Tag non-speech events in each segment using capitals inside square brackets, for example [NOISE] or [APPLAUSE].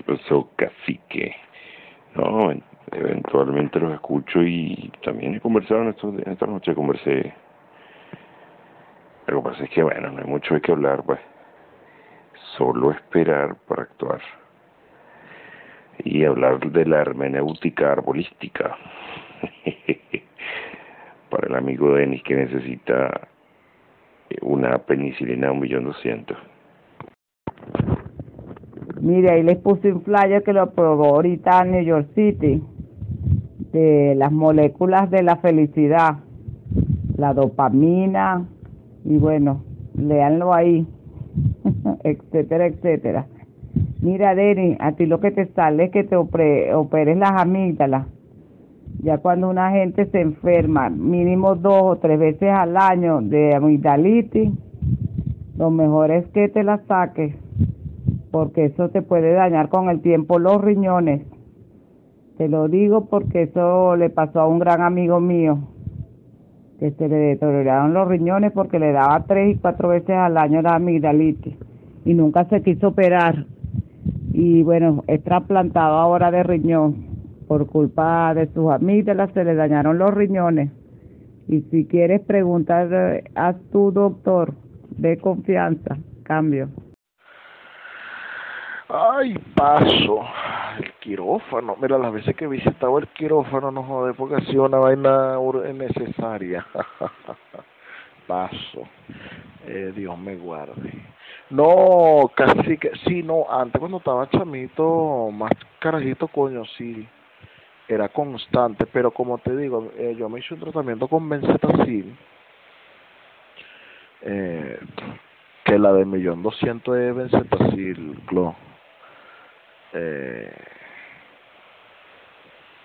¿Qué pasó, cacique? No, eventualmente los escucho y también he conversado en, estos, esta noche, conversé. Lo que pasa es que, bueno, no hay mucho de qué hablar, pues. Solo esperar para actuar. Y hablar de la hermenéutica arbolística. [LAUGHS] para el amigo Denis que necesita una penicilina un millón doscientos. Mire, ahí les puse un flyer que lo probó ahorita New York City de las moléculas de la felicidad, la dopamina y bueno, léanlo ahí, [LAUGHS] etcétera, etcétera. Mira, Deni, a ti lo que te sale es que te operes las amígdalas. Ya cuando una gente se enferma mínimo dos o tres veces al año de amigdalitis, lo mejor es que te la saques, porque eso te puede dañar con el tiempo los riñones. Te lo digo porque eso le pasó a un gran amigo mío, que se le deterioraron los riñones porque le daba tres y cuatro veces al año la amigdalitis y nunca se quiso operar. Y bueno, es trasplantado ahora de riñón. Por culpa de sus amígdalas se le dañaron los riñones. Y si quieres preguntar a tu doctor de confianza, cambio. Ay, paso. El quirófano. Mira, las veces que he visitado el quirófano, no jode, porque ha una vaina necesaria. [LAUGHS] paso. Eh, Dios me guarde. No, casi que, sí, no, antes cuando estaba chamito, más carajito, coño, sí, era constante, pero como te digo, eh, yo me hice un tratamiento con benzetacil, eh, que la de millón doscientos de benzetacil. Eh,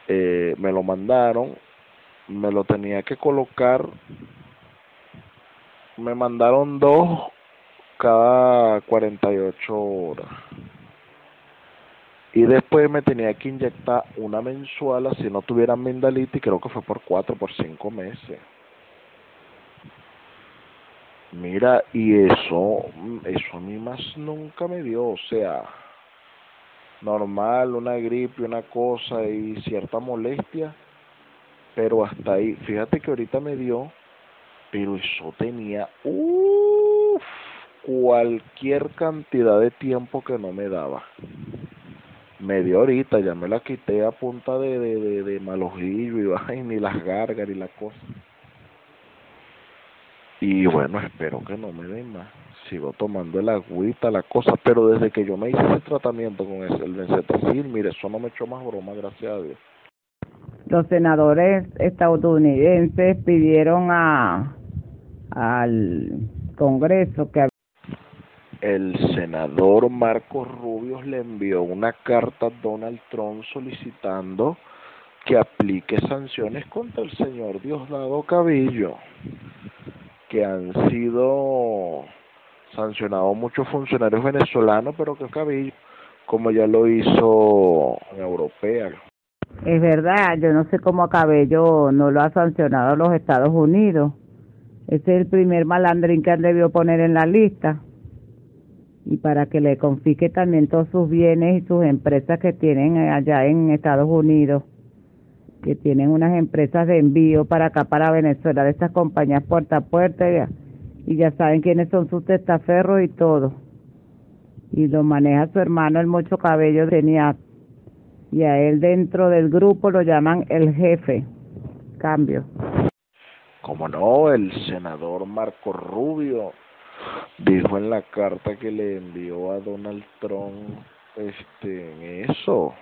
eh, me lo mandaron, me lo tenía que colocar, me mandaron dos cada 48 horas. Y después me tenía que inyectar una mensual si no tuviera mindalitis, creo que fue por cuatro, por cinco meses. Mira, y eso, eso a mí más nunca me dio, o sea, normal, una gripe, una cosa y cierta molestia, pero hasta ahí, fíjate que ahorita me dio, pero eso tenía, cualquier cantidad de tiempo que no me daba. Media horita, ya me la quité a punta de, de, de, de malojillo y [LAUGHS] vaina y las gargas y la cosa. Y bueno, espero que no me den más. Sigo tomando el agüita, la cosa, pero desde que yo me hice ese tratamiento con ese, el benzetacil, mire, eso no me echó más broma, gracias a Dios. Los senadores estadounidenses pidieron a al Congreso que el senador Marcos Rubios le envió una carta a Donald Trump solicitando que aplique sanciones contra el señor Diosdado Cabillo, que han sido sancionados muchos funcionarios venezolanos, pero que Cabillo, como ya lo hizo en Europea. Es verdad, yo no sé cómo a Cabello no lo ha sancionado los Estados Unidos. Ese es el primer malandrín que han debió poner en la lista y para que le confisque también todos sus bienes y sus empresas que tienen allá en Estados Unidos, que tienen unas empresas de envío para acá, para Venezuela, de estas compañías puerta a puerta, y ya saben quiénes son sus testaferros y todo. Y lo maneja su hermano, el Mocho Cabello tenía y a él dentro del grupo lo llaman el jefe. Cambio. Como no, el senador Marco Rubio dijo en la carta que le envió a Donald Trump este eso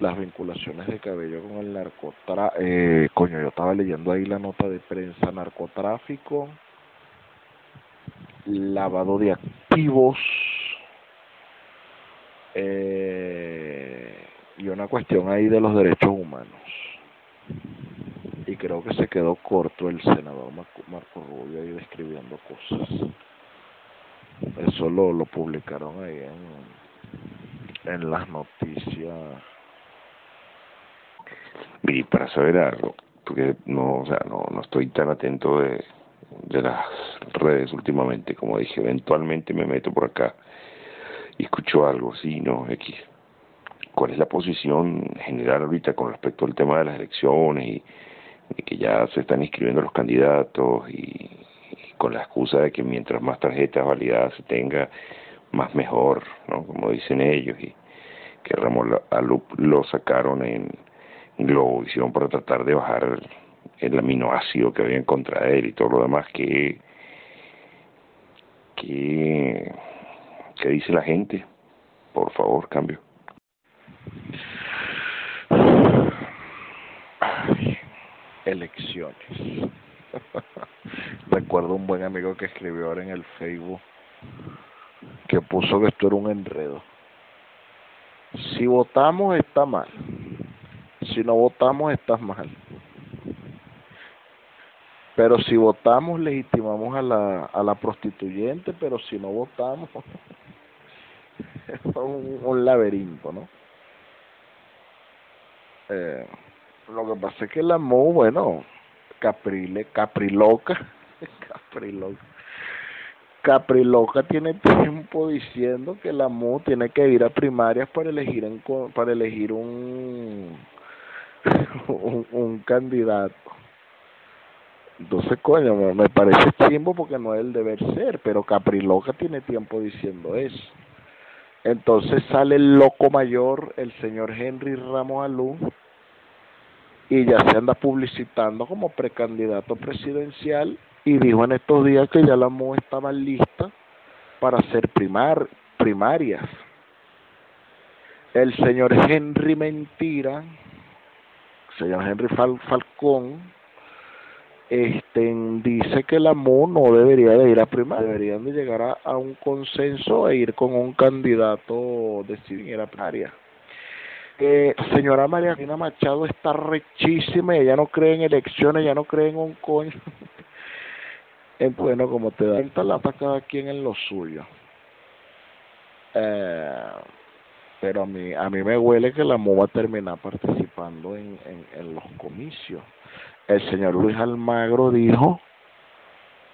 las vinculaciones de cabello con el narcotráfico eh, coño yo estaba leyendo ahí la nota de prensa narcotráfico lavado de activos eh, y una cuestión ahí de los derechos humanos y creo que se quedó corto el senador Marco, Rubio ahí describiendo cosas eso lo, lo publicaron ahí en, en las noticias. Y para saber algo, porque no, o sea, no, no estoy tan atento de, de las redes últimamente, como dije, eventualmente me meto por acá y escucho algo, sí, no, X. cuál es la posición general ahorita con respecto al tema de las elecciones y, que ya se están inscribiendo los candidatos y, con la excusa de que mientras más tarjetas validadas se tenga, más mejor, ¿no? Como dicen ellos, y que Ramón Alup lo sacaron en, Globovisión para tratar de bajar el, aminoácido que había en contra de él y todo lo demás que que, que dice la gente por favor cambio elecciones. [LAUGHS] Recuerdo un buen amigo que escribió ahora en el Facebook que puso que esto era un enredo. Si votamos está mal. Si no votamos está mal. Pero si votamos legitimamos a la, a la prostituyente, pero si no votamos [LAUGHS] es un, laberinto, ¿no? Eh, lo que pasa es que la MO, bueno, Caprile, Capriloca, [LAUGHS] Capriloca, Capriloca tiene tiempo diciendo que la MO tiene que ir a primarias para elegir en, para elegir un, [LAUGHS] un candidato. Entonces, coño, me, me parece chimbo porque no es el deber ser, pero Capriloca tiene tiempo diciendo eso. Entonces sale el loco mayor, el señor Henry Ramos Alú, y ya se anda publicitando como precandidato presidencial y dijo en estos días que ya la MO estaba lista para hacer primar, primarias. El señor Henry Mentira, el señor Henry Falcón, este, dice que la MO no debería de ir a primaria, deberían de llegar a, un consenso e ir con un candidato decidir ir a primaria eh, señora María Reina Machado está rechísima ella no cree en elecciones, ella no cree en un coño. [LAUGHS] bueno, como te da la lata cada quien en lo suyo. Eh, pero a mí, a mí me huele que la MO va a terminar participando en, en, en los comicios. El señor Luis Almagro dijo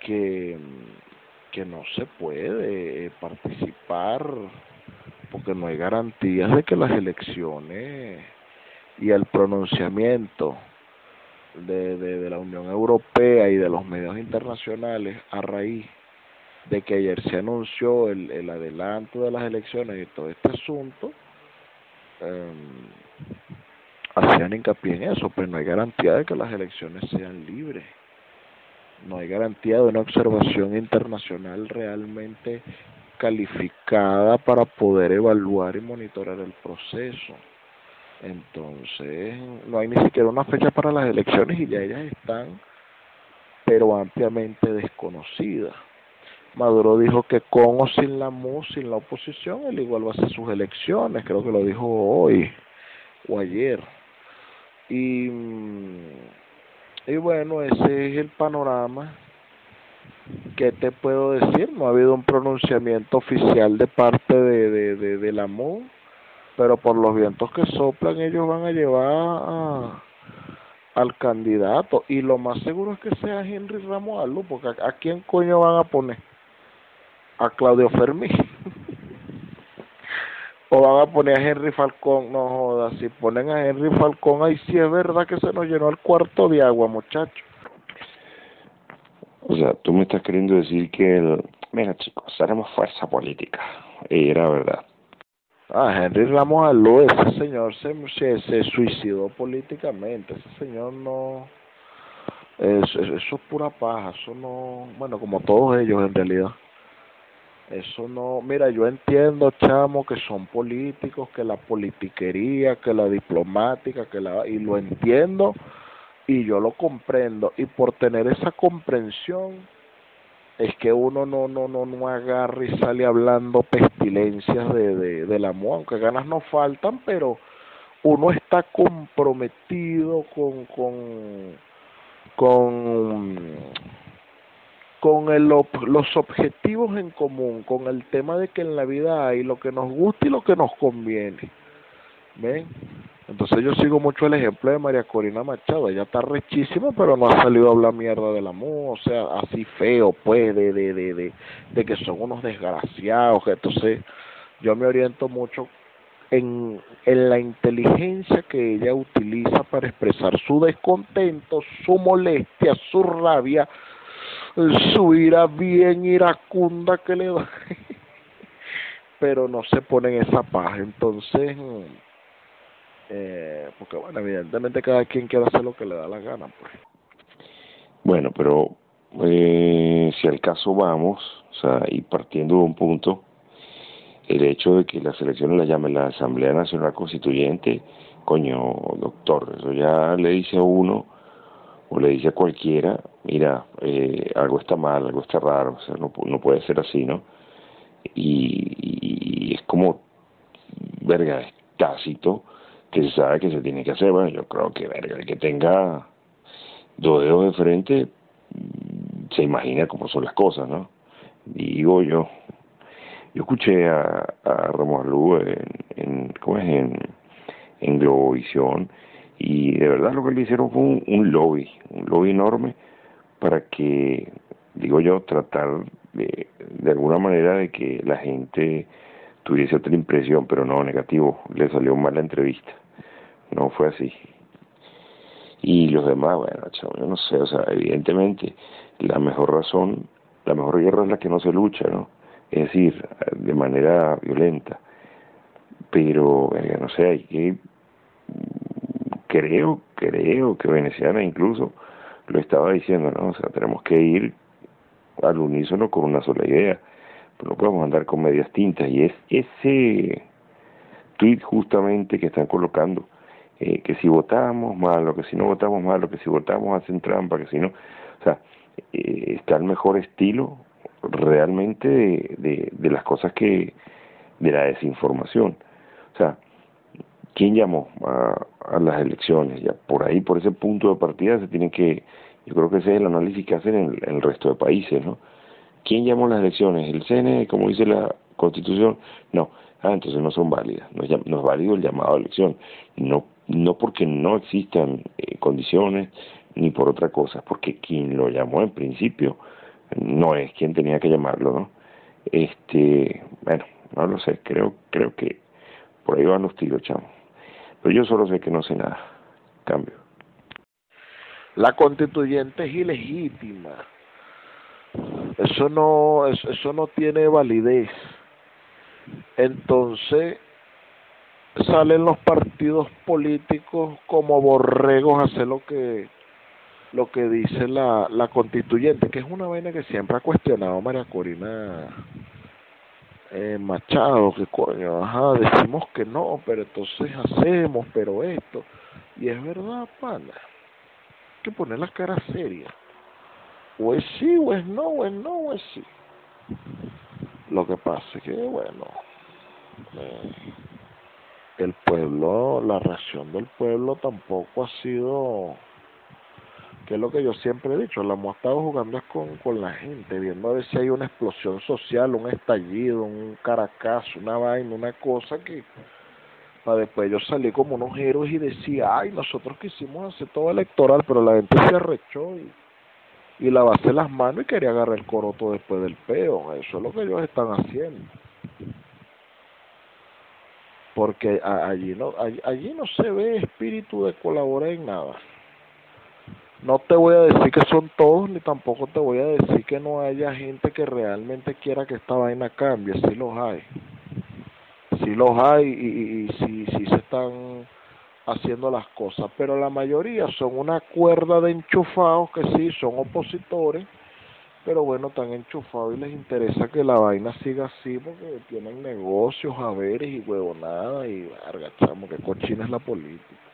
que, que no se puede participar porque no hay garantías de que las elecciones y el pronunciamiento de, de, la Unión Europea y de los medios internacionales a raíz de que ayer se anunció el, el adelanto de las elecciones y todo este asunto, eh, hacían hincapié en eso, pero no hay garantía de que las elecciones sean libres. No hay garantía de una observación internacional realmente calificada para poder evaluar y monitorar el proceso. Entonces, no hay ni siquiera una fecha para las elecciones y ya ellas están, pero ampliamente desconocidas. Maduro dijo que con o sin la MU, sin la oposición, él igual va a hacer sus elecciones, creo que lo dijo hoy o ayer. Y, y bueno, ese es el panorama ¿qué te puedo decir? No ha habido un pronunciamiento oficial de parte de, de, de, de la MU, pero por los vientos que soplan ellos van a llevar al candidato y lo más seguro es que sea Henry Ramos Alú, porque a, quién coño van a poner? A Claudio Fermín. [LAUGHS] o van a poner a Henry Falcón, no jodas, si ponen a Henry Falcón, ahí sí es verdad que se nos llenó el cuarto de agua, muchachos. O sea, tú me estás queriendo decir que, el... mira chicos, haremos fuerza política. Y era verdad. Ah, Henry Ramos Aló, ese señor se, se, se suicidó políticamente. Ese señor no... Eso, eso es pura paja, eso no... Bueno, como todos ellos en realidad. Eso no, mira, yo entiendo, chamo, que son políticos, que la politiquería, que la diplomática, que la y lo entiendo y yo lo comprendo y por tener esa comprensión es que uno no no no no agarra y sale hablando pestilencias de de del amor aunque ganas no faltan pero uno está comprometido con con con con el, los objetivos en común, con el tema de que en la vida hay lo que nos gusta y lo que nos conviene. ¿Ven? Entonces yo sigo mucho el ejemplo de María Corina Machado, ella está rechísima, pero no ha salido a hablar mierda del amor, o sea, así feo, pues, de, de, de, de, que son unos desgraciados, entonces yo me oriento mucho en, en la inteligencia que ella utiliza para expresar su descontento, su molestia, su rabia, su ira bien iracunda que le da, pero no se pone en esa paz. Entonces, eh, porque bueno, evidentemente cada quien quiere hacer lo que le da la gana. Pues. Bueno, pero eh, si al caso vamos, o sea, y partiendo de un punto, el hecho de que las elecciones la llame la Asamblea Nacional Constituyente, coño, doctor, eso ya le dice a uno o le dice a cualquiera, mira, eh, algo está mal, algo está raro, o sea, no, no puede ser así, ¿no? Y, es como, verga, es tácito que se sabe que se tiene que hacer, bueno, yo creo que, verga, el que tenga dos dedos de frente mm, se imagina cómo son las cosas, ¿no? Digo yo, yo escuché a, a Ramos en, en, ¿cómo es? En, en Globovisión y de verdad lo que le hicieron fue un, lobby, un lobby enorme para que, digo yo, tratar de, de alguna manera de que la gente tuviese otra impresión, pero no, negativo, le salió mal la entrevista, no fue así. Y los demás, bueno, chavo, yo no sé, o sea, evidentemente la mejor razón, la mejor guerra es la que no se lucha, ¿no? es decir, de manera violenta. Pero, no sé, hay que, creo, creo que Veneciana incluso lo estaba diciendo, ¿no? O sea, tenemos que ir al unísono con una sola idea, no podemos andar con medias tintas. Y es ese tweet justamente que están colocando, eh, que si votamos malo, que si no votamos malo, que si votamos hacen trampa, que si no, o sea, eh, está el mejor estilo realmente de, de, las cosas que, de la desinformación. O sea, ¿quién llamó a, a las elecciones? Ya por ahí, por ese punto de partida se tiene que, yo creo que ese es el análisis que hacen en, el resto de países, ¿no? ¿Quién llamó las elecciones? ¿El CNE, como dice la Constitución? No. Ah, entonces no son válidas. No no es válido el llamado a elección. No, no porque no existan eh, condiciones ni por otra cosa, porque quien lo llamó en principio no es quien tenía que llamarlo, ¿no? Este, bueno, no lo sé, creo, creo que por ahí van los tiros, chamo. Pero yo solo sé que no sé nada. Cambio. La constituyente es ilegítima. Eso no, eso, no tiene validez. Entonces, salen los partidos políticos como borregos a hacer lo que lo que dice la, la constituyente, que es una vaina que siempre ha cuestionado María Corina eh, Machado, que coño, ajá, decimos que no, pero entonces hacemos, pero esto, y es verdad, pana, que poner la cara seria, o es sí, o es no, o es no, o es sí. Lo que pasa es que, bueno, eh, el pueblo, la reacción del pueblo tampoco ha sido es lo que yo siempre he dicho, la hemos estado jugando con, con la gente, viendo a ver si hay una explosión social, un estallido, un caracazo, una vaina, una cosa que para después yo salí como unos héroes y decía, ay, nosotros quisimos hacer todo electoral, pero la gente se arrechó y, y lavase las manos y quería agarrar el coroto después del peo, eso es lo que ellos están haciendo. Porque allí no allí no se ve espíritu de colaborar en nada no te voy a decir que son todos, ni tampoco te voy a decir que no haya gente que realmente quiera que esta vaina cambie, sí los hay. Sí los hay y, y, sí, sí se están haciendo las cosas, pero la mayoría son una cuerda de enchufados que sí son opositores, pero bueno, están enchufados y les interesa que la vaina siga así porque tienen negocios, haberes y huevonadas y verga, chamo, que cochina es la política.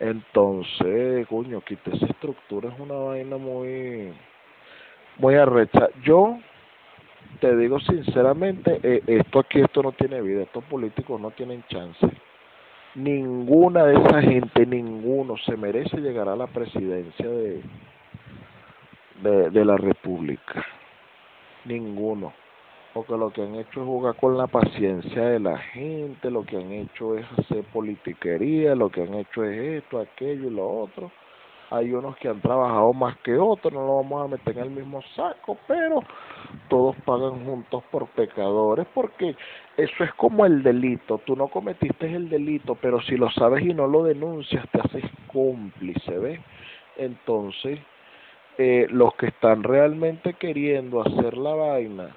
Entonces, coño, quita esa estructura es una vaina muy, muy arrecha. Yo te digo sinceramente, eh, esto aquí, esto no tiene vida, estos políticos no tienen chance. Ninguna de esa gente, ninguno se merece llegar a la presidencia de, de, de la República. Ninguno porque lo que han hecho es jugar con la paciencia de la gente, lo que han hecho es hacer politiquería, lo que han hecho es esto, aquello y lo otro, hay unos que han trabajado más que otros, no lo vamos a meter en el mismo saco, pero todos pagan juntos por pecadores, porque eso es como el delito, tú no cometiste el delito, pero si lo sabes y no lo denuncias, te haces cómplice, ¿ves? Entonces, eh, los que están realmente queriendo hacer la vaina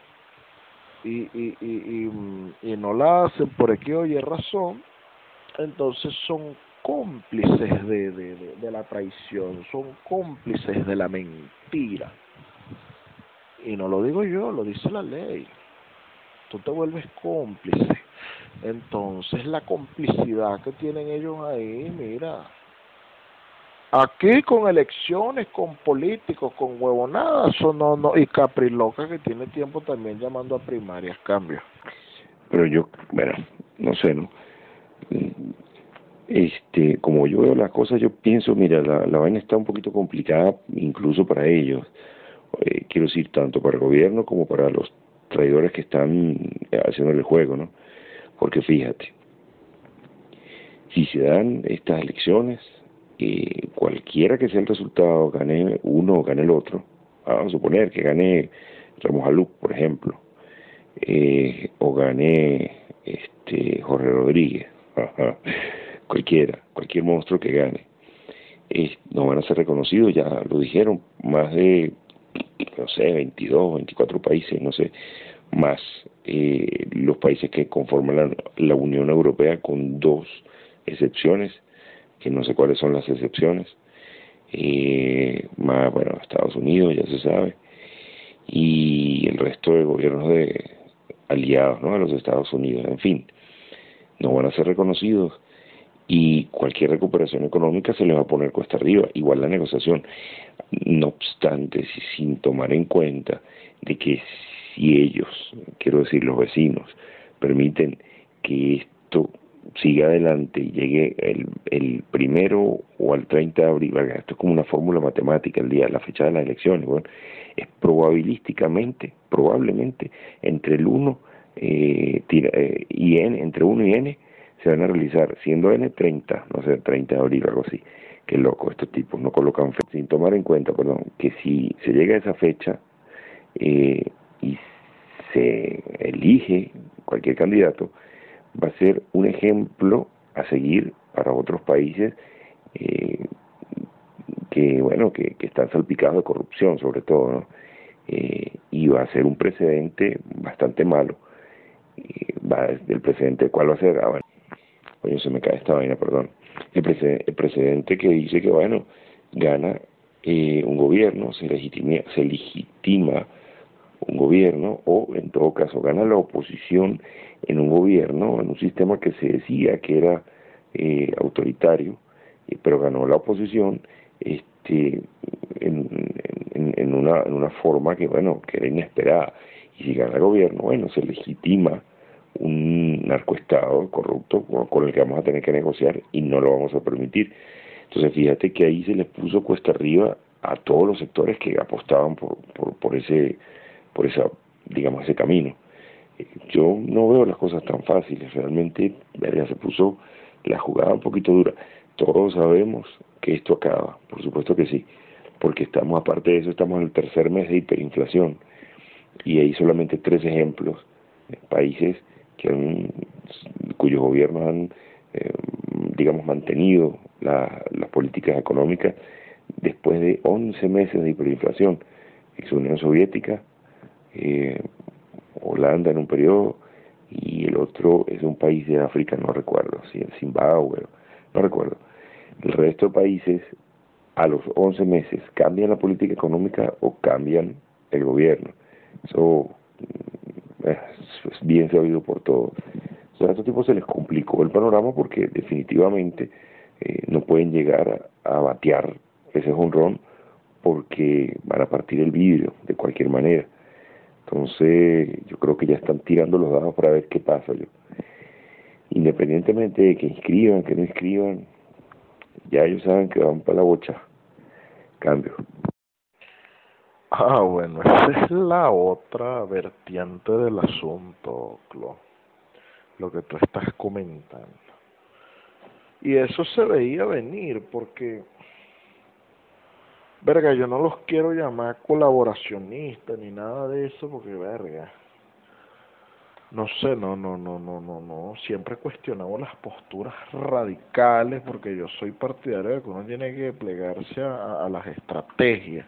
y, y, y, y, y no la hacen por aquí oye razón, entonces son cómplices de, de, de, la traición, son cómplices de la mentira. Y no lo digo yo, lo dice la ley. Tú te vuelves cómplice. Entonces la complicidad que tienen ellos ahí, mira, aquí con elecciones, con políticos, con huevonadas, no, no, y Capriloca que tiene tiempo también llamando a primarias, cambio. Pero yo, bueno, no sé, ¿no? este, como yo veo las cosas, yo pienso, mira, la, la vaina está un poquito complicada incluso para ellos. Eh, quiero decir, tanto para el gobierno como para los traidores que están haciendo el juego, ¿no? Porque fíjate, si se dan estas elecciones, eh, cualquiera que sea el resultado, gane uno o gane el otro, vamos a suponer que gane Ramos por ejemplo, eh, o gane este Jorge Rodríguez, [LAUGHS] cualquiera, cualquier monstruo que gane, no van a ser reconocidos, ya lo dijeron, más de, no sé, 22, 24 países, no sé, más eh, los países que conforman la, Unión Europea con dos excepciones, que no sé cuáles son las excepciones, eh, más, bueno, Estados Unidos, ya se sabe, y el resto de gobiernos de aliados, ¿no? A los Estados Unidos, en fin, no van a ser reconocidos y cualquier recuperación económica se les va a poner cuesta arriba, igual la negociación. No obstante, sin tomar en cuenta de que si ellos, quiero decir los vecinos, permiten que esto siga adelante y llegue el, el primero o al 30 de abril, esto es como una fórmula matemática, el día, la fecha de las elecciones, bueno, es probabilísticamente, probablemente, entre el 1 eh, eh, y N, entre 1 y N, se van a realizar, siendo N30, no sé, 30 de abril o algo así. Qué loco, estos tipos no colocan fecha, sin tomar en cuenta, perdón, que si se llega a esa fecha eh, y se elige cualquier candidato, va a ser un ejemplo a seguir para otros países eh, que, bueno, que, que, están salpicados de corrupción, sobre todo, ¿no? Eh, y va a ser un precedente bastante malo. el precedente, ¿cuál va a ser? Ah, Oye, se me cae esta vaina, perdón. El, presidente que dice que, bueno, gana eh, un gobierno, se se legitima un gobierno o en todo caso gana la oposición en un gobierno, en un sistema que se decía que era eh, autoritario, eh, pero ganó la oposición este, en, en, en, una, en una forma que, bueno, que era inesperada. Y si gana el gobierno, bueno, se legitima un narcoestado corrupto con el que vamos a tener que negociar y no lo vamos a permitir. Entonces fíjate que ahí se les puso cuesta arriba a todos los sectores que apostaban por, por, por ese, por esa, digamos, ese camino. Yo no veo las cosas tan fáciles, realmente ya se puso la jugada un poquito dura. Todos sabemos que esto acaba, por supuesto que sí, porque estamos, aparte de eso, estamos en el tercer mes de hiperinflación y hay solamente tres ejemplos, países que han, cuyos gobiernos han, eh, digamos, mantenido la, las políticas económicas después de 11 meses de hiperinflación. Es Unión Soviética, eh, Holanda en un periodo, y el otro es un país de África, no recuerdo, si en Zimbabue, no recuerdo. El resto de países a los 11 meses cambian la política económica o cambian el gobierno. Eso es bien sabido por todos. a estos tipos se les complicó el panorama porque definitivamente eh, no pueden llegar a, batear ese jonrón porque van a partir el vidrio de cualquier manera. Entonces, yo creo que ya están tirando los dados para ver qué pasa. Yo. Independientemente de que inscriban, que no inscriban, ya ellos saben que van para la bocha. Cambio. Ah, bueno, [LAUGHS] esa es la otra vertiente del asunto, Clo, lo que tú estás comentando. Y eso se veía venir porque verga, yo no los quiero llamar colaboracionistas ni nada de eso porque, verga, no sé, no, no, no, no, no, no, siempre he cuestionado las posturas radicales porque yo soy partidario de que uno tiene que plegarse a, a las estrategias.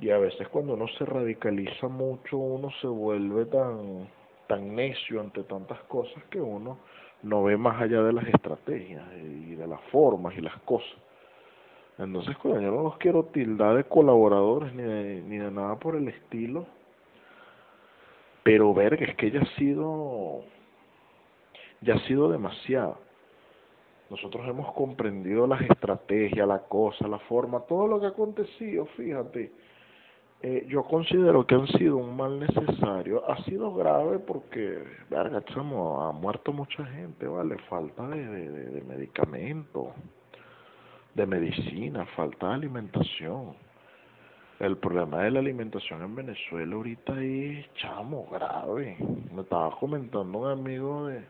Y a veces cuando uno se radicaliza mucho, uno se vuelve tan, tan necio ante tantas cosas que uno no ve más allá de las estrategias y de las formas y las cosas. Entonces, yo no los quiero tildar de colaboradores ni de, ni de nada por el estilo. Pero verga, es que ya ha sido, ya ha sido demasiado. Nosotros hemos comprendido las estrategias, la cosa, la forma, todo lo que ha acontecido, fíjate. Eh, yo considero que han sido un mal necesario. Ha sido grave porque, verga, chamo, ha muerto mucha gente, ¿vale? Falta de, de, de medicamentos de medicina, falta de alimentación. El problema de la alimentación en Venezuela ahorita es chamo, grave. Me estaba comentando un amigo de,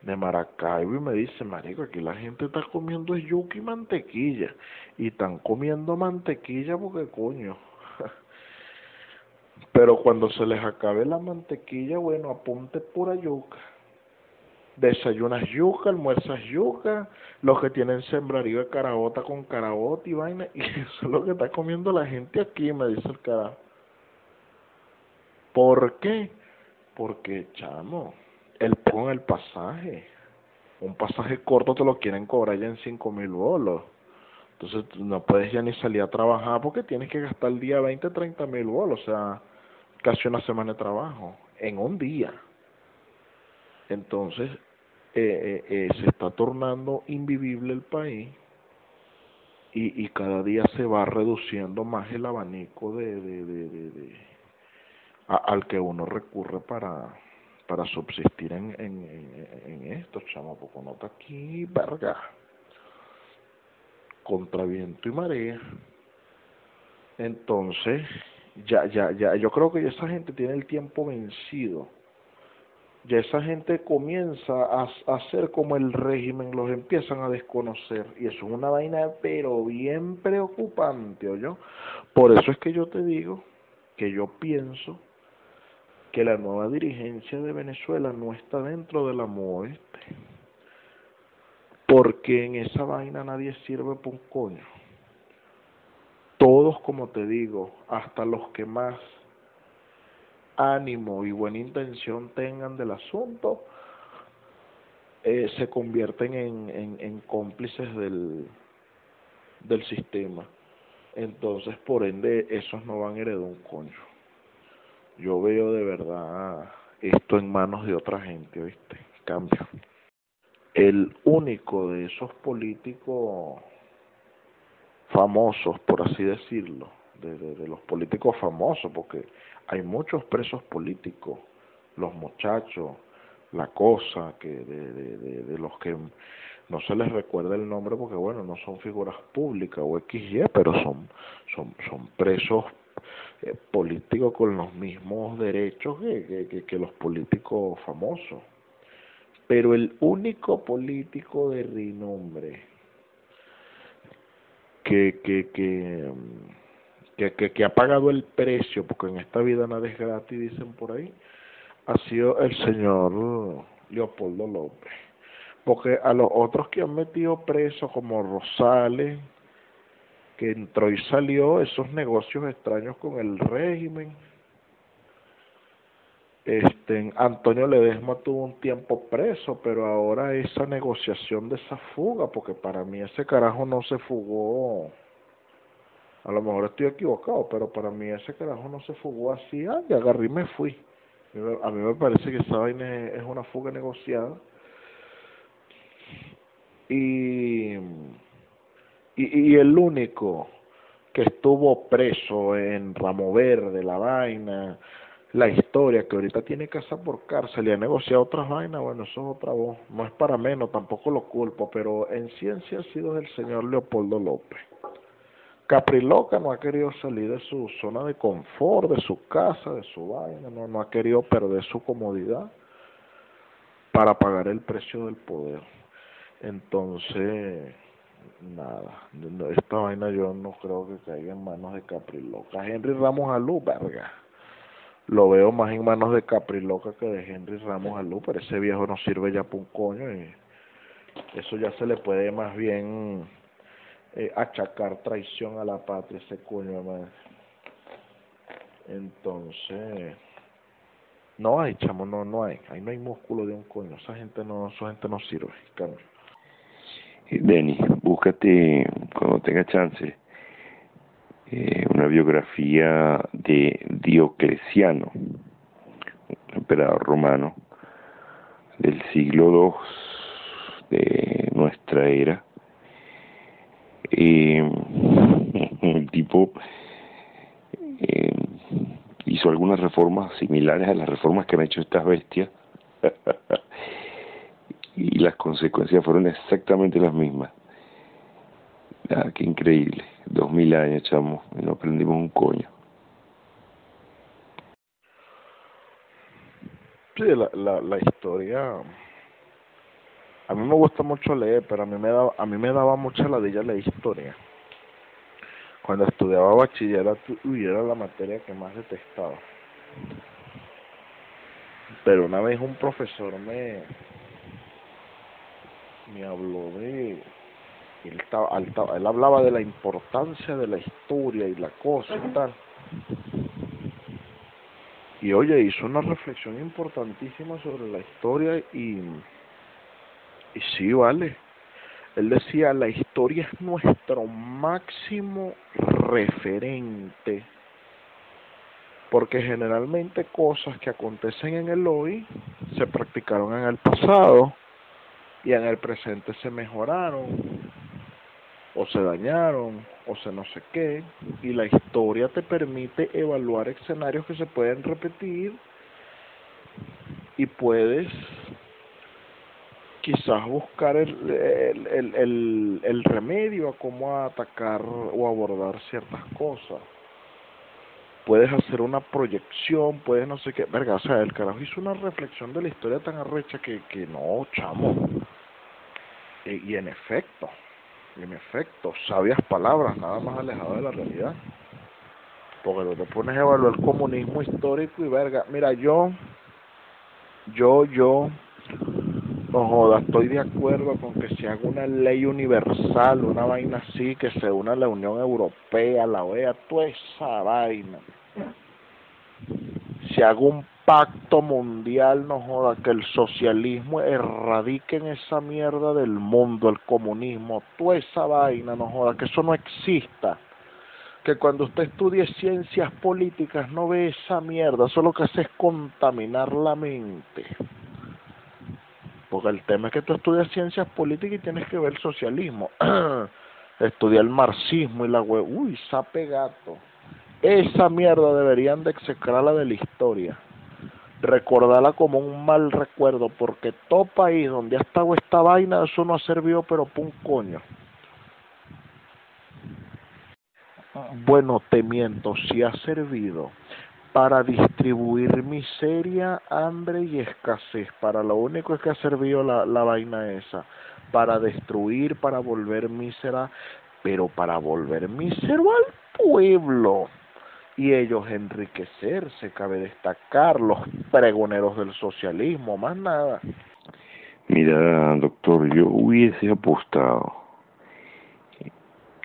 de Maracaibo y me dice, marico, aquí la gente está comiendo yuca y mantequilla. Y están comiendo mantequilla porque coño. [LAUGHS] Pero cuando se les acabe la mantequilla, bueno, apunte pura yuca desayunas yuca, almuerzas yuca, los que tienen sembrarío de carabota con carabota y vaina, [LAUGHS] y eso es lo que está comiendo la gente aquí, me dice el carajo. ¿Por qué? Porque, chamo, el pon el pasaje, un pasaje corto te lo quieren cobrar ya en cinco mil bolos. Entonces no puedes ya ni salir a trabajar porque tienes que gastar el día 20, 30 mil bolos, o sea, casi una semana de trabajo, en un día. Entonces, eh, eh, se está tornando invivible el país y, y cada día se va reduciendo más el abanico de, de, de, de, al que uno recurre para para subsistir en, en, en, esto, chamo, porque uno está aquí, verga, contra viento y marea. Entonces, ya, ya, ya, yo creo que esa gente tiene el tiempo vencido ya esa gente comienza a, hacer como el régimen, los empiezan a desconocer. Y eso es una vaina, pero bien preocupante, yo Por eso es que yo te digo que yo pienso que la nueva dirigencia de Venezuela no está dentro de la MOESTE. Porque en esa vaina nadie sirve por un coño. Todos, como te digo, hasta los que más ánimo y buena intención tengan del asunto, eh, se convierten en, en, en cómplices del, del sistema. Entonces, por ende, esos no van a heredar un coño. Yo veo de verdad esto en manos de otra gente, ¿viste? Cambio. El único de esos políticos famosos, por así decirlo, de, de, de los políticos famosos, porque hay muchos presos políticos, los muchachos, la cosa, que de, de, de, los que no se les recuerda el nombre porque bueno, no son figuras públicas o XY, pero son, son, son presos eh, políticos con los mismos derechos que, que, que los políticos famosos. Pero el único político de renombre que, que, que que, que, que ha pagado el precio, porque en esta vida nada es gratis, dicen por ahí, ha sido el señor Leopoldo López. Porque a los otros que han metido presos, como Rosales, que entró y salió, esos negocios extraños con el régimen, este Antonio Ledesma tuvo un tiempo preso, pero ahora esa negociación de esa fuga, porque para mí ese carajo no se fugó a lo mejor estoy equivocado, pero para mí ese carajo no se fugó así, ah, y agarré y me fui. A mí me parece que esa vaina es una fuga negociada. Y, y, y el único que estuvo preso en Ramo Verde, la vaina, la historia, que ahorita tiene casa por cárcel y ha negociado otras vainas, bueno, eso es otra voz. No es para menos, tampoco lo culpo, pero en ciencia ha sido el señor Leopoldo López. Capriloca no ha querido salir de su zona de confort, de su casa, de su vaina, no, no ha querido perder su comodidad para pagar el precio del poder. Entonces, nada. esta vaina yo no creo que caiga en manos de Capriloca. Henry Ramos Alú, verga. Lo veo más en manos de Capriloca que de Henry Ramos Alú, pero ese viejo no sirve ya para un coño y eso ya se le puede más bien eh, achacar traición a la patria ese coño, madre. Entonces, no hay, chamo, no, no hay. Ahí no hay músculo de un coño. Esa gente no, esa gente no sirve, Carlos. Denny, búscate cuando tenga chance eh, una biografía de Diocleciano, emperador romano del siglo II de nuestra era. Eh, [LAUGHS] el tipo eh, hizo algunas reformas similares a las reformas que han hecho estas bestias [LAUGHS] y las consecuencias fueron exactamente las mismas. Ah, qué increíble. Dos mil años, chamo, y no aprendimos un coño. La historia... A mí me gusta mucho leer, pero a mí me daba, a mí me daba mucha ladilla la historia. Cuando estudiaba bachillerato, uy, era la materia que más detestaba. Pero una vez un profesor me, me habló de él, estaba, él hablaba de la importancia de la historia y la cosa y tal y oye hizo una reflexión importantísima sobre la historia y y sí vale. Él decía la historia es nuestro máximo referente. Porque generalmente cosas que acontecen en el hoy se practicaron en el pasado y en el presente se mejoraron o se dañaron o se no sé qué. Y la historia te permite evaluar escenarios que se pueden repetir y puedes quizás buscar el, el, el, el, remedio a cómo atacar o abordar ciertas cosas puedes hacer una proyección, puedes no sé qué, verga, o sea, el carajo hizo una reflexión de la historia tan arrecha que, que no, chamo, y, en efecto, en efecto, sabias palabras, nada más alejado de la realidad. Porque te pones a evaluar el comunismo histórico y verga. Mira, yo, yo, yo, no joda, estoy de acuerdo con que se haga una ley universal, una vaina así, que se una a la Unión Europea, la OEA, toda esa vaina. Se haga un pacto mundial, no joda, que el socialismo erradique en esa mierda del mundo, el comunismo, toda esa vaina, no joda, que eso no exista. Que cuando usted estudie ciencias políticas no ve esa mierda, eso lo que hace es contaminar la mente. Porque el tema es que tú estudias ciencias políticas y tienes que ver el socialismo. [CLEARS THROAT] Estudiar el marxismo y la web. Uy, sape gato. Esa mierda deberían de execrarla de la historia recordarla como un mal recuerdo, porque todo país donde ha estado esta vaina, eso no ha servido, pero por un coño. Bueno, te miento, si ha servido para distribuir miseria, hambre y escasez. Para lo único es que ha servido la, la vaina esa. Para destruir, para volver mísera, pero para volver mísero al pueblo y ellos enriquecerse, cabe destacar, los pregoneros del socialismo, más nada. Mira, doctor, yo hubiese apostado,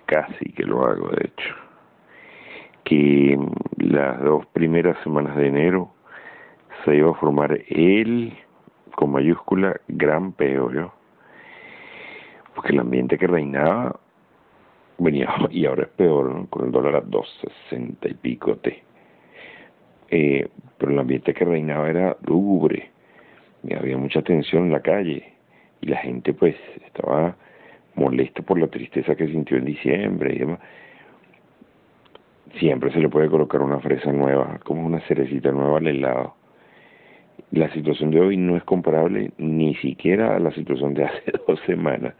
casi que lo hago de hecho, que las dos primeras semanas de enero se iba a formar el, con mayúscula, gran peor, porque el ambiente que reinaba venía [LAUGHS] y ahora es peor, con el dólar a 2.60 y pico Eh, pero el ambiente que reinaba era lúgubre, había mucha tensión en la calle y la gente pues estaba molesta por la tristeza que sintió en diciembre y demás. Siempre se le puede colocar una fresa nueva, como una cerecita nueva al helado. La situación de hoy no es comparable ni siquiera a la situación de [LAUGHS] hace dos semanas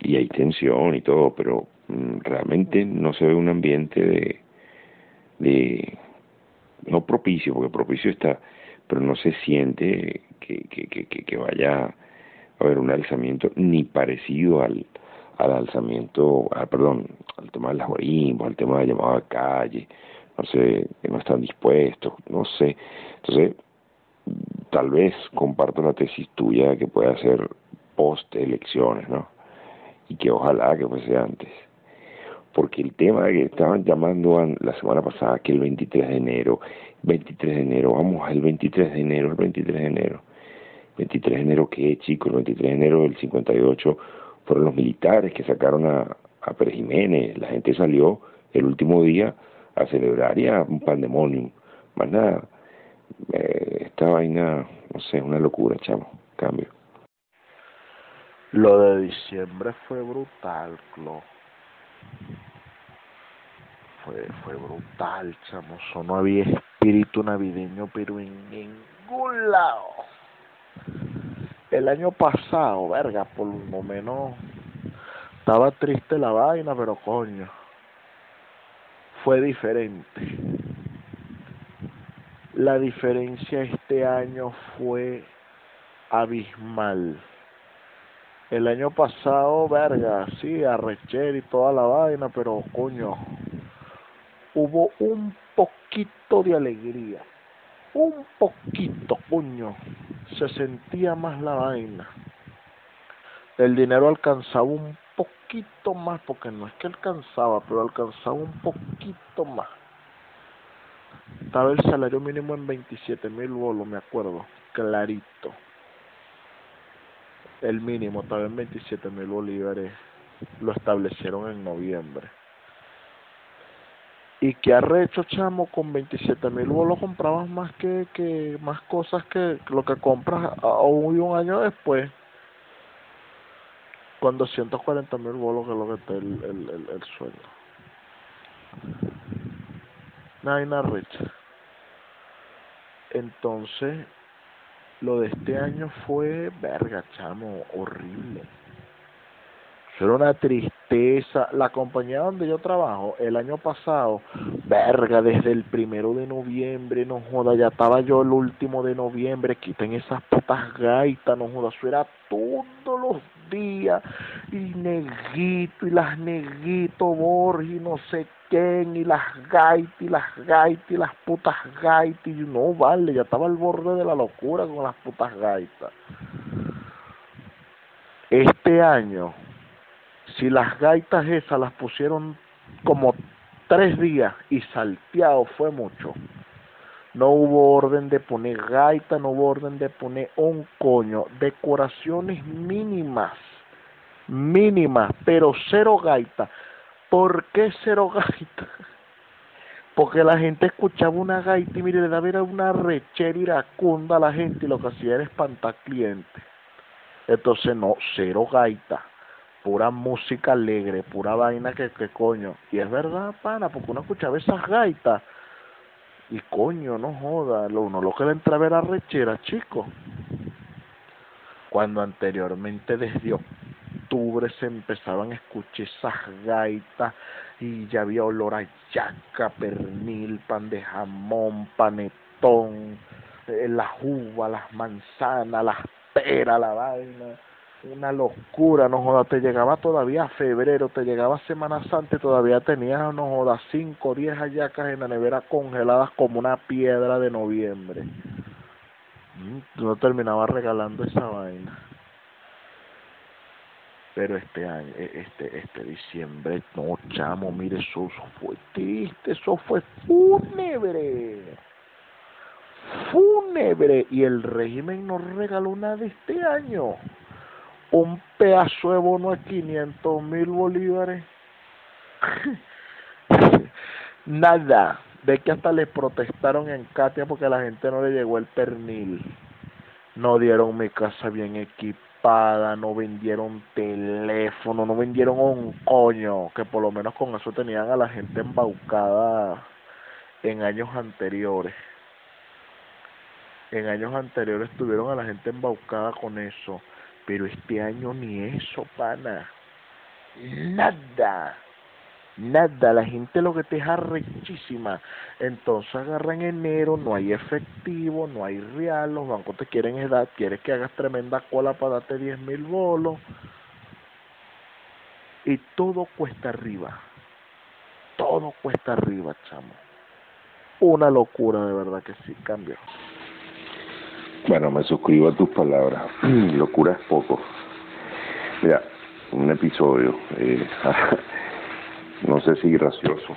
y hay tensión y todo, pero mm, realmente no se ve un ambiente de, de no propicio, porque propicio está, pero no se siente que, que, que, que vaya a haber un alzamiento ni parecido al, al alzamiento, al, perdón, al tema del algoritmo, al tema de llamado a calle, no sé, que no están dispuestos, no sé. Entonces, tal vez comparto la tesis tuya que puede ser post elecciones, ¿no? Y que ojalá que fuese antes. Porque el tema que estaban llamando la semana pasada, que el 23 de enero, 23 de enero, vamos al 23 de enero, el 23 de enero. 23 de enero, ¿qué, chicos? El 23 de enero del 58 fueron los militares que sacaron a, a Pérez Jiménez. La gente salió el último día a celebrar y un pandemonium. Más nada. Eh, esta vaina, no sé, una locura, chamo. Cambio. Lo de diciembre fue brutal, Clo. Fue, fue brutal, chamo. No había espíritu navideño, pero en ningún lado. El año pasado, verga, por lo menos estaba triste la vaina, pero coño, fue diferente. La diferencia este año fue abismal. El año pasado, verga, sí, arrecher y toda la vaina, pero coño, hubo un poquito de alegría. Un poquito, coño. Se sentía más la vaina. El dinero alcanzaba un poquito más, porque no es que alcanzaba, pero alcanzaba un poquito más. Estaba el salario mínimo en 27 mil bolos, me acuerdo, clarito. El mínimo estaba en 27 mil bolívares, lo establecieron en noviembre. Y que arrecho, chamo, con 27 mil bolos comprabas más que, que más cosas que lo que compras aún un año después con 240 mil bolos que es lo que está el, el, el, el sueldo. Naina Rich. Entonces, lo de este año fue, verga, chamo, horrible. Era una tristeza. La compañía donde yo trabajo, el año pasado, verga, desde el primero de noviembre, no joda, ya estaba yo el último de noviembre, quiten esas putas gaitas, no joda, eso era todos los días, y neguito, y las neguito, Borges, y no sé quién, y las gaitas, y las gaitas, y las putas gaitas, y no vale, ya estaba al borde de la locura con las putas gaitas. Este año, si las gaitas esas las pusieron como tres días y salteado fue mucho. No hubo orden de poner gaita, no hubo orden de poner un coño. Decoraciones mínimas, mínimas, pero cero gaita. ¿Por qué cero [LAUGHS] gaita? Porque la gente escuchaba una gaita y mire, le daba una rechera iracunda a la gente y lo que hacía era espantar clientes. Entonces no, cero gaita pura música alegre, pura vaina que, que coño. Y es verdad, pana, porque uno escuchaba esas gaitas y coño, no joda, lo, uno lo que le entraba era rechera, chico. Cuando anteriormente desde octubre se empezaban a escuchar esas gaitas y ya había olor a yaca, pernil, pan de jamón, panetón, eh, las uvas, las manzanas, las peras, la vaina una locura, no jodas, te llegaba todavía a febrero, te llegaba Semana Santa todavía tenías, no jodas, cinco o diez hallacas en la nevera congeladas como una piedra de noviembre. Mm, no terminaba regalando esa vaina. Pero este año, e, este, este diciembre, no chamo, mire, eso fue triste, eso fue fúnebre fúnebre y el régimen nos regaló nada este año un pedazo de bono de 500 mil bolívares. [LAUGHS] Nada. De que hasta le protestaron en Katia porque a la gente no le llegó el pernil. No dieron mi casa bien equipada, no vendieron teléfono, no vendieron un coño, que por lo menos con eso tenían a la gente embaucada en años anteriores. En años anteriores tuvieron a la gente embaucada con eso pero este año ni eso, pana. Nada. Nada, la gente lo que te deja rechísima. Entonces agarra en enero, no hay efectivo, no hay real, los bancos te quieren dar, quieres que hagas tremenda cola para darte 10 mil bolos. y todo cuesta arriba. Todo cuesta arriba, chamo. Una locura, de verdad que sí, cambio. Bueno, me suscribo a tus palabras. [CLEARS THROAT] locura es poco. Mira, un episodio, eh, [LAUGHS] no sé si gracioso.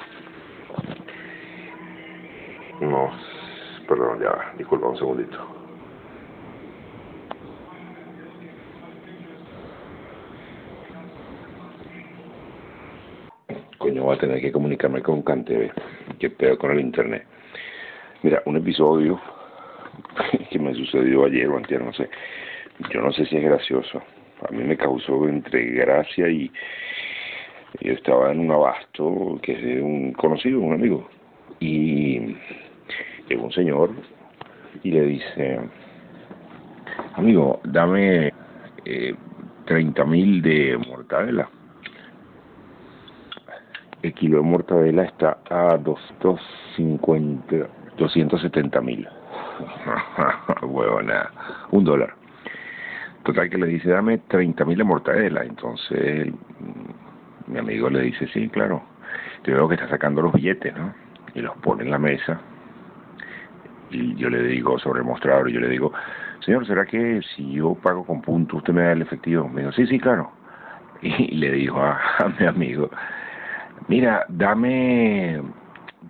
No, perdón, ya, disculpa un segundito. Coño, voy a tener que comunicarme con Canteve, que peor con el internet. Mira, un episodio que me sucedió ayer o antes, no sé. Yo no sé si es gracioso. A mí me causó entre gracia y yo estaba en un abasto que es de un conocido, un amigo. Y llegó un señor y le dice, amigo, dame eh, 30 mil de mortadela. El kilo de mortadela está a 250, 270 mil. [LAUGHS] Huevona, un dólar. Total que le dice, dame 30 mil de mortadela. Entonces mi amigo le dice, sí, claro. Yo veo que está sacando los billetes, ¿no? Y los pone en la mesa y yo le digo sobre el mostrador, yo le digo, señor, ¿será que si yo pago con punto usted me da el efectivo? Me dijo, sí, sí, claro. [LAUGHS] Y le dijo a, mi amigo, mira, dame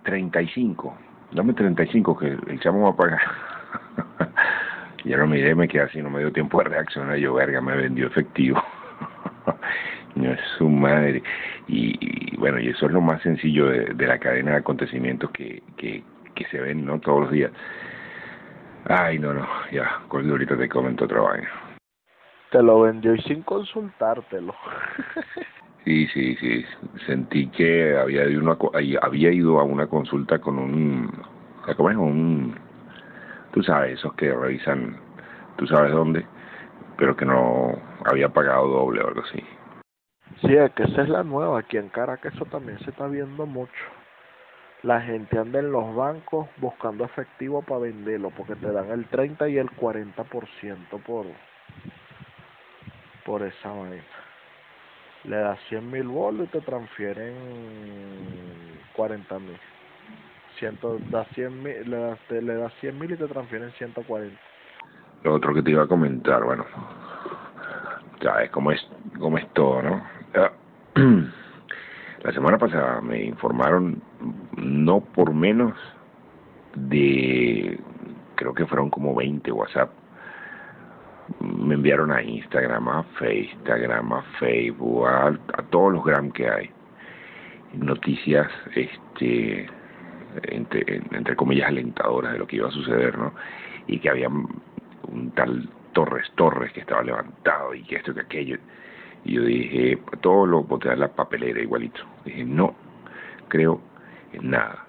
35, dame 35 que el chamo va a pagar. [LAUGHS] ya no miré, me quedé así, no me dio tiempo de reaccionar, yo, verga, me vendió efectivo. [LAUGHS] no es su madre. Y, bueno, y eso es lo más sencillo de, de la cadena de acontecimientos que, que, que se ven no todos los días. Ay, no, no, ya, con ahorita te comento otra vaina. Te lo vendió y sin consultártelo. [LAUGHS] sí, sí, sí. Sentí que había ido, una, había ido a una consulta con un, ¿cómo es? Un, tú sabes, esos que revisan, tú sabes dónde, pero que no había pagado doble o algo así. Sí, es que esa es la nueva. Aquí en Caracas eso también se está viendo mucho la gente anda en los bancos buscando efectivo para venderlo porque te dan el 30 y el 40% por por esa vaina le das 100 mil bolos y te transfieren 40 mil da 100 mil le das le das 100 mil y te transfieren 140 lo otro que te iba a comentar bueno ya es como es como es todo no [CLEARS THROAT] la semana pasada me informaron no por menos de, creo que fueron como 20 WhatsApp. Me enviaron a Instagram, a Instagram, a Facebook, a, todos los gram que hay. Noticias, este, entre, entre comillas, alentadoras de lo que iba a suceder, ¿no? Y que había un tal Torres Torres que estaba levantado y que esto que aquello. Y yo dije, todo lo boté a la papelera igualito. Dije, no, creo en nada.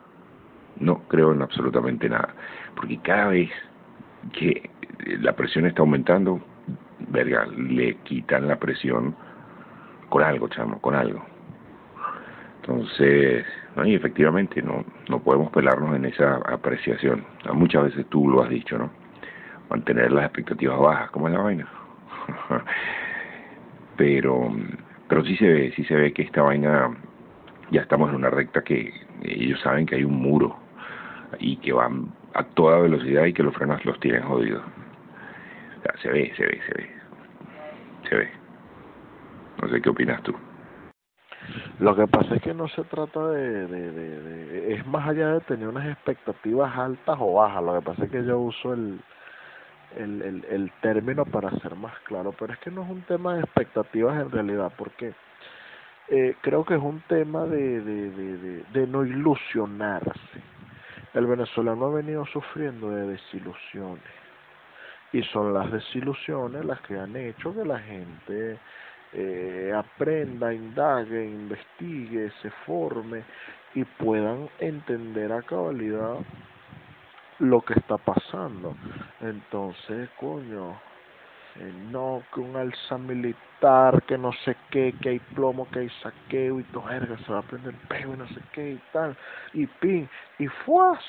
No creo en absolutamente nada. Porque cada vez que la presión está aumentando, verga, le quitan la presión con algo, chamo, con algo. Entonces, ¿no? y efectivamente no, no podemos pelarnos en esa apreciación. Muchas veces tú lo has dicho, ¿no? Mantener las expectativas bajas, ¿cómo es la vaina? [LAUGHS] pero, pero sí se ve, sí se ve que esta vaina ya estamos en una recta que ellos saben que hay un muro y que van a toda velocidad y que los frenos los tienen jodidos. Se ve, se ve, se ve. Se ve. No sé qué opinas tú. Lo que pasa es que no se trata de, de, de, es más allá de tener unas expectativas altas o bajas. Lo que pasa es que yo uso el, el, el, el término para ser más claro, pero es que no es un tema de expectativas en realidad, porque eh, creo que es un tema de, de, de, de, no ilusionarse. El venezolano ha venido sufriendo de desilusiones y son las desilusiones las que han hecho que la gente eh, aprenda, indague, investigue, se forme y puedan entender a cabalidad lo que está pasando. Entonces, coño, eh, no, que un alza militar, que no sé qué, que hay plomo, que hay saqueo y todo, se va a prender peo y no sé qué y tal, y pin, y fuas,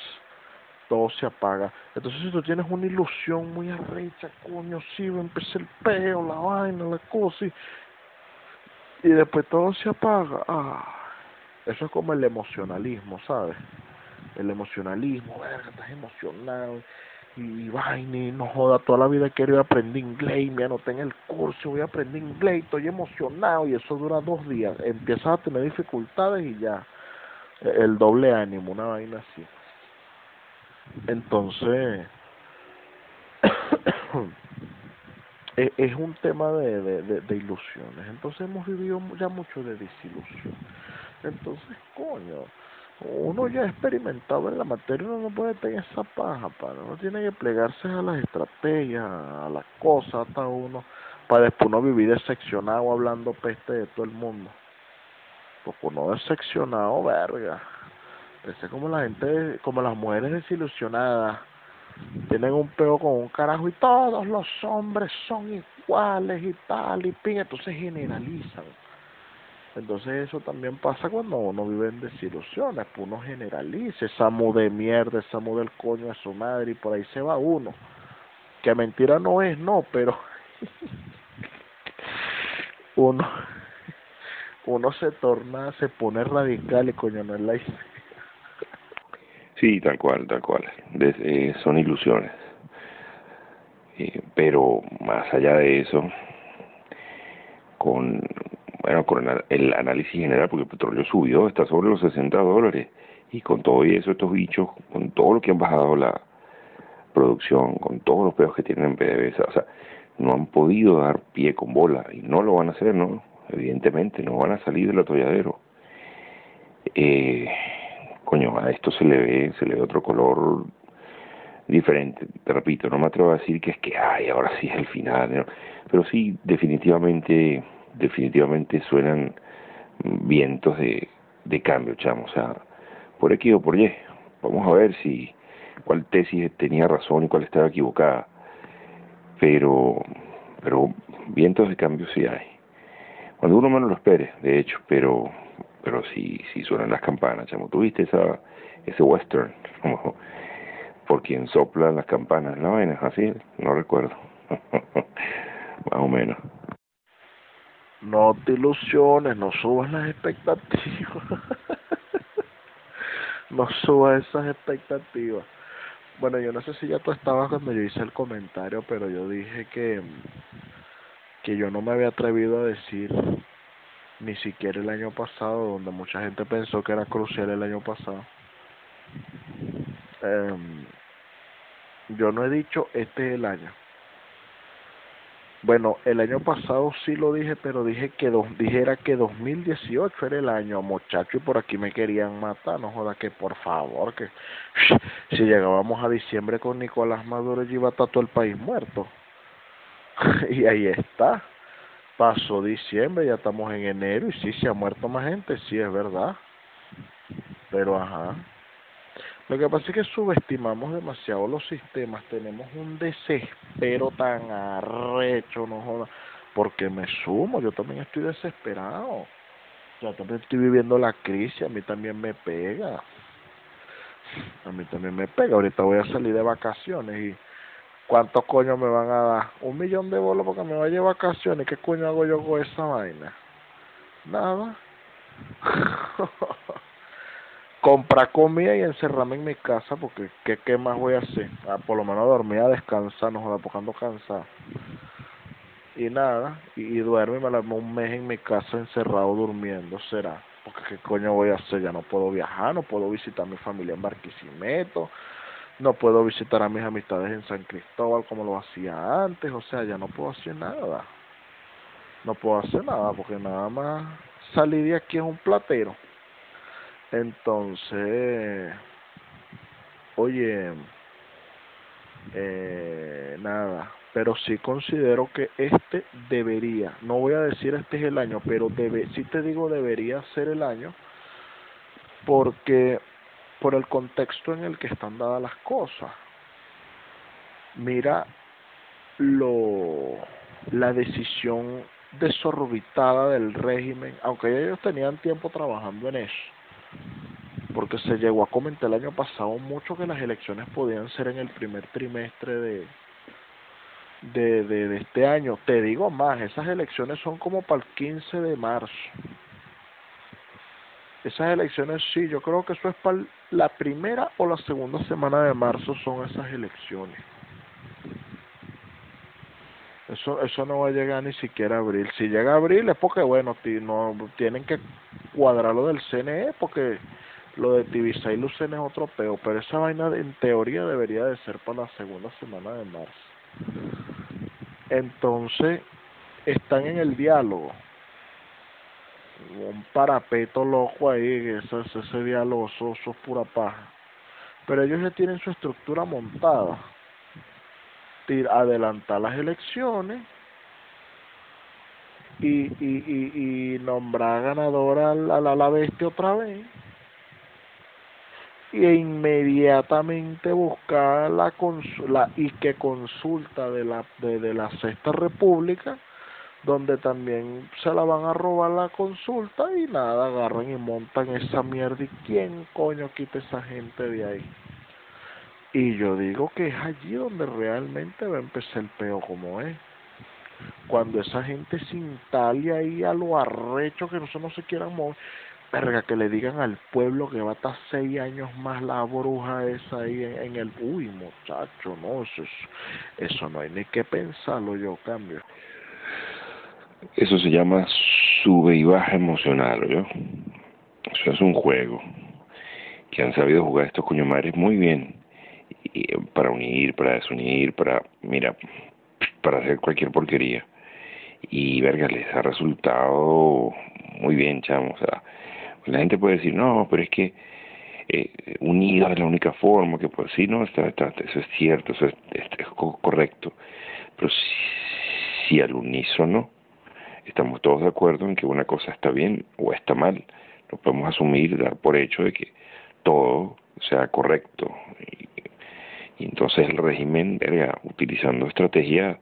todo se apaga. Entonces si tú tienes una ilusión muy arrecha, coño, sí, va a empezar el peo, la vaina, la cosa, y y después todo se apaga. Ah, eso es como el emocionalismo, ¿sabes? El emocionalismo, verga, estás emocionado y vaina, y no joda, toda la vida querido aprender inglés, me anoté en el curso, voy a aprender inglés, estoy emocionado y eso dura dos días, empiezas a tener dificultades y ya, el doble ánimo, una vaina así. Entonces, [COUGHS] es un tema de, de, de, ilusiones, entonces hemos vivido ya mucho de desilusión. Entonces, coño, uno ya experimentado en la materia, uno no puede tener esa paja, para uno tiene que plegarse a las estrategias, a las cosas, hasta uno, para después no vivir decepcionado hablando peste de todo el mundo. Porque uno decepcionado, verga. Pensé como la gente, como las mujeres desilusionadas, tienen un peo con un carajo y todos los hombres son iguales y tal, y pin, entonces generalizan entonces eso también pasa cuando uno vive en desilusiones, pues uno generaliza esa de mierda, esa del coño a su madre y por ahí se va uno. Que mentira no es, no, pero [LAUGHS] uno uno se torna, se pone radical y coño no es la. Sí, tal cual, tal cual. Eh, son ilusiones. Eh, pero más allá de eso, con bueno, con el análisis general, porque el petróleo subió, está sobre los 60 dólares, y con todo eso, estos bichos, con todo lo que han bajado la producción, con todos los pedos que tienen en PDVSA, o sea, no han podido dar pie con bola, y no lo van a hacer, ¿no? Evidentemente, no van a salir del atolladero. Eh, coño, a esto se le ve, se le ve otro color diferente, te repito, no me atrevo a decir que es que, ay, ahora sí es el final, pero sí, definitivamente definitivamente suenan vientos de, de cambio, chamo, o sea, por X o por Y. Vamos a ver si cuál tesis tenía razón y cuál estaba equivocada. Pero, pero vientos de cambio sí hay. Cuando uno menos lo espere, de hecho, pero, pero sí, sí suenan las campanas, chamo. ¿Tuviste esa, ese western? [LAUGHS] Como, por quien soplan las campanas, ¿no? así, no recuerdo. [LAUGHS] Más o menos no te ilusiones, no subas las expectativas. [LAUGHS] no subas esas expectativas. Bueno, yo no sé si ya tú estabas cuando yo hice el comentario, pero yo dije que, que yo no me había atrevido a decir ni siquiera el año pasado, donde mucha gente pensó que era crucial el año pasado. Eh, yo no he dicho este es el año bueno, el año pasado sí lo dije, pero dije que dos, dijera que 2018 era el año, muchacho, y por aquí me querían matar, no joda que por favor, que si llegábamos a diciembre con Nicolás Maduro ya iba a estar todo el país muerto. [LAUGHS] y ahí está. Pasó diciembre, ya estamos en enero y sí se ha muerto más gente, sí es verdad. Pero ajá. Lo que pasa es que subestimamos demasiado los sistemas, tenemos un desespero tan arrecho, no joda, porque me sumo, yo también estoy desesperado. Yo también estoy viviendo la crisis, a mí también me pega. A mí también me pega, ahorita voy a salir de vacaciones y ¿cuántos coños me van a dar? Un millón de bolos porque me vaya de vacaciones, ¿qué coño hago yo con esa vaina? Nada. [LAUGHS] comprar comida y encerrarme en mi casa porque ¿qué, qué más voy a hacer? Ah, por lo menos dormir a descansar, no joda, porque ando cansado. Y nada, y, y y me la un mes en mi casa encerrado durmiendo, será. Porque qué coño voy a hacer, ya no puedo viajar, no puedo visitar a mi familia en Barquisimeto, no puedo visitar a mis amistades en San Cristóbal como lo hacía antes, o sea, ya no puedo hacer nada. No puedo hacer nada porque nada más salir de aquí es un platero. Entonces, oye, eh, nada, pero sí considero que este debería, no voy a decir este es el año, pero debe, sí te digo debería ser el año, porque por el contexto en el que están dadas las cosas. Mira lo la decisión desorbitada del régimen, aunque ellos tenían tiempo trabajando en eso porque se llegó a comentar el año pasado mucho que las elecciones podían ser en el primer trimestre de de, de, de este año. Te digo más, esas elecciones son como para el 15 de marzo. Esas elecciones sí, yo creo que eso es para la primera o la segunda semana de marzo son esas elecciones. Eso, eso no va a llegar ni siquiera a abril. Si llega a abril es porque, bueno, no tienen que cuadrar lo del CNE porque lo de Tibisa y Lucen es otro peo. Pero esa vaina en teoría debería de ser para la segunda semana de marzo. Entonces, están en el diálogo. Un parapeto loco ahí, eso, ese diálogo, eso, es pura paja. Pero ellos ya tienen su estructura montada adelantar las elecciones y, y, y, y nombrar ganadora a la, a la bestia otra vez y inmediatamente buscar la, la y que consulta de la de, de la sexta república donde también se la van a robar la consulta y nada agarran y montan esa mierda y quién coño quita esa gente de ahí y yo digo que es allí donde realmente va a empezar el peo como es. Cuando esa gente se instale ahí a lo arrecho que nosotros no se quieran mover, verga, que le digan al pueblo que va a estar seis años más la bruja esa ahí en, el... Uy, muchacho, no, eso, eso no hay ni que pensarlo yo, cambio. Eso se llama sube y baja emocional, ¿yo? Eso es un juego que han sabido jugar estos coño muy bien para unir, para desunir, para, mira, para hacer cualquier porquería. Y verga, les ha resultado muy bien, chamo. O sea, la gente puede decir, no, pero es que eh, unido es la única forma que puede decir, no, está, está, eso es cierto, eso es, es, correcto. Pero si, si al unísono estamos todos de acuerdo en que una cosa está bien o está mal, no podemos asumir, dar por hecho de que todo sea correcto. Y entonces el régimen, utilizando estrategias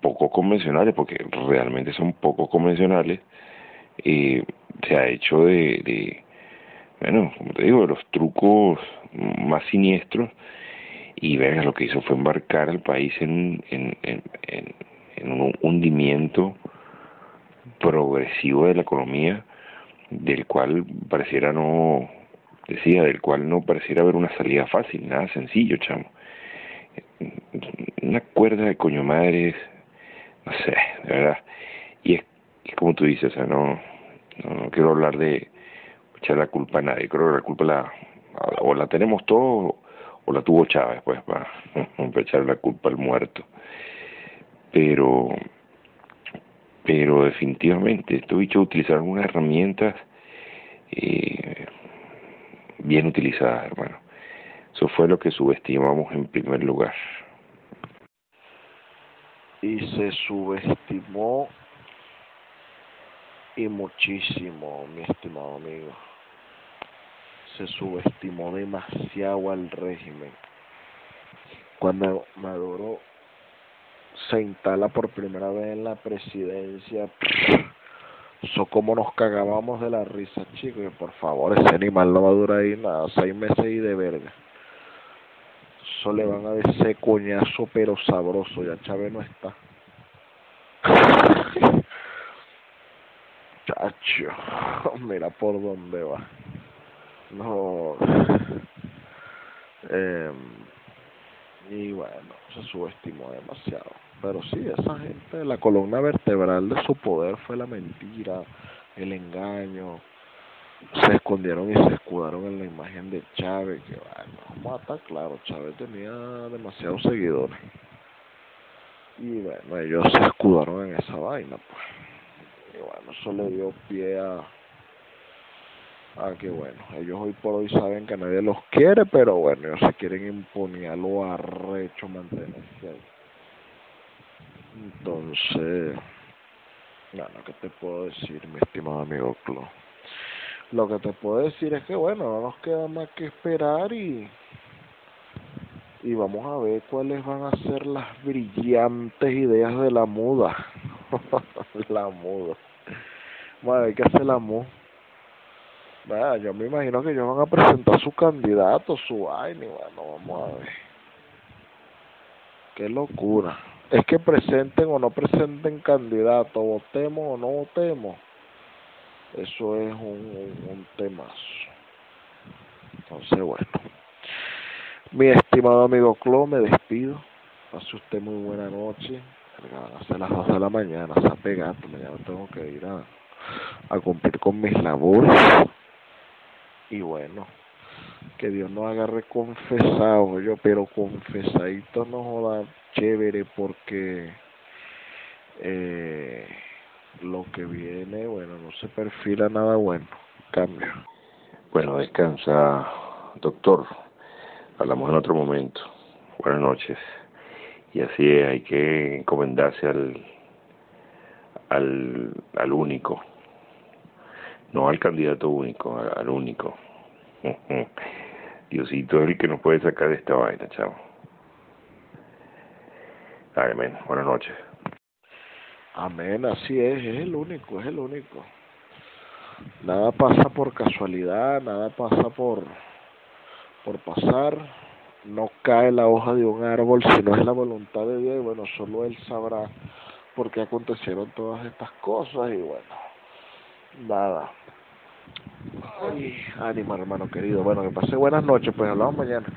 poco convencionales, porque realmente son poco convencionales, eh, se ha hecho de, bueno, como te digo, de los trucos más siniestros. Y verga, lo que hizo fue embarcar al país en, en, en un hundimiento progresivo de la economía del cual pareciera no decía del cual no pareciera haber una salida fácil nada sencillo chamo una cuerda de coño madres, no sé, de verdad. Y es, como tú dices, o sea, no, no, quiero hablar de echar la culpa a nadie, creo que la culpa la, o la tenemos todos o la tuvo Chávez, pues, para, [LAUGHS] echar la culpa al muerto. Pero, pero definitivamente, estos bichos utilizaron unas herramientas eh, bien utilizadas, hermano. Eso fue lo que subestimamos en primer lugar. Y se subestimó y muchísimo, mi estimado amigo. Se subestimó demasiado al régimen. Cuando Maduro se instala por primera vez en la presidencia, eso como nos cagábamos de la risa, chicos. Por favor, ese animal no va a durar ahí nada, seis meses y de verga eso le van a decir coñazo pero sabroso, ya Chávez no está. [LAUGHS] Chacho, mira por dónde va. No. Eh, y bueno, se subestimó demasiado. Pero sí, esa gente, la columna vertebral de su poder fue la mentira, el engaño, se escondieron y se escudaron en la imagen de Chávez, que bueno, vamos a estar claro, Chávez tenía demasiados seguidores. Y bueno, ellos se escudaron en esa vaina, pues. Y bueno, eso le dio pie a, a que bueno, ellos hoy por hoy saben que nadie los quiere, pero bueno, ellos se quieren imponer lo arrecho mantenerse ahí. Entonces, bueno, ¿qué te puedo decir, mi estimado amigo Clo? Lo que te puedo decir es que bueno, no nos queda más que esperar y y vamos a ver cuáles van a ser las brillantes ideas de la muda. [LAUGHS] la muda. Bueno, hay que hacer la muda. yo me imagino que ellos van a presentar su candidato, su vaina, bueno, vamos a ver. Qué locura. Es que presenten o no presenten candidato, votemos o no votemos. Eso es un, un, temazo. Entonces, bueno. Mi estimado amigo Clo, me despido. Pase usted muy buena noche. Van las 2 de la mañana, se ha pegado. Mañana tengo que ir a cumplir con mis labores. Y bueno, que Dios nos agarre confesado, yo, pero confesadito no joda chévere porque eh, lo que viene, bueno, no se perfila nada bueno. Cambio. Bueno, descansa, doctor. Hablamos en otro momento. Buenas noches. Y así hay que encomendarse al, al, al único, no al candidato único, al único. [LAUGHS] Diosito es el que nos puede sacar de esta vaina, chavo. Amén. Buenas noches. Amén, así es, es el único, es el único. Nada pasa por casualidad, nada pasa por por pasar. No cae la hoja de un árbol si no es la voluntad de Dios y bueno, solo Él sabrá por qué acontecieron todas estas cosas y bueno, nada. Ay, ánimo hermano querido. Bueno, que pase buenas noches, pues hablamos mañana.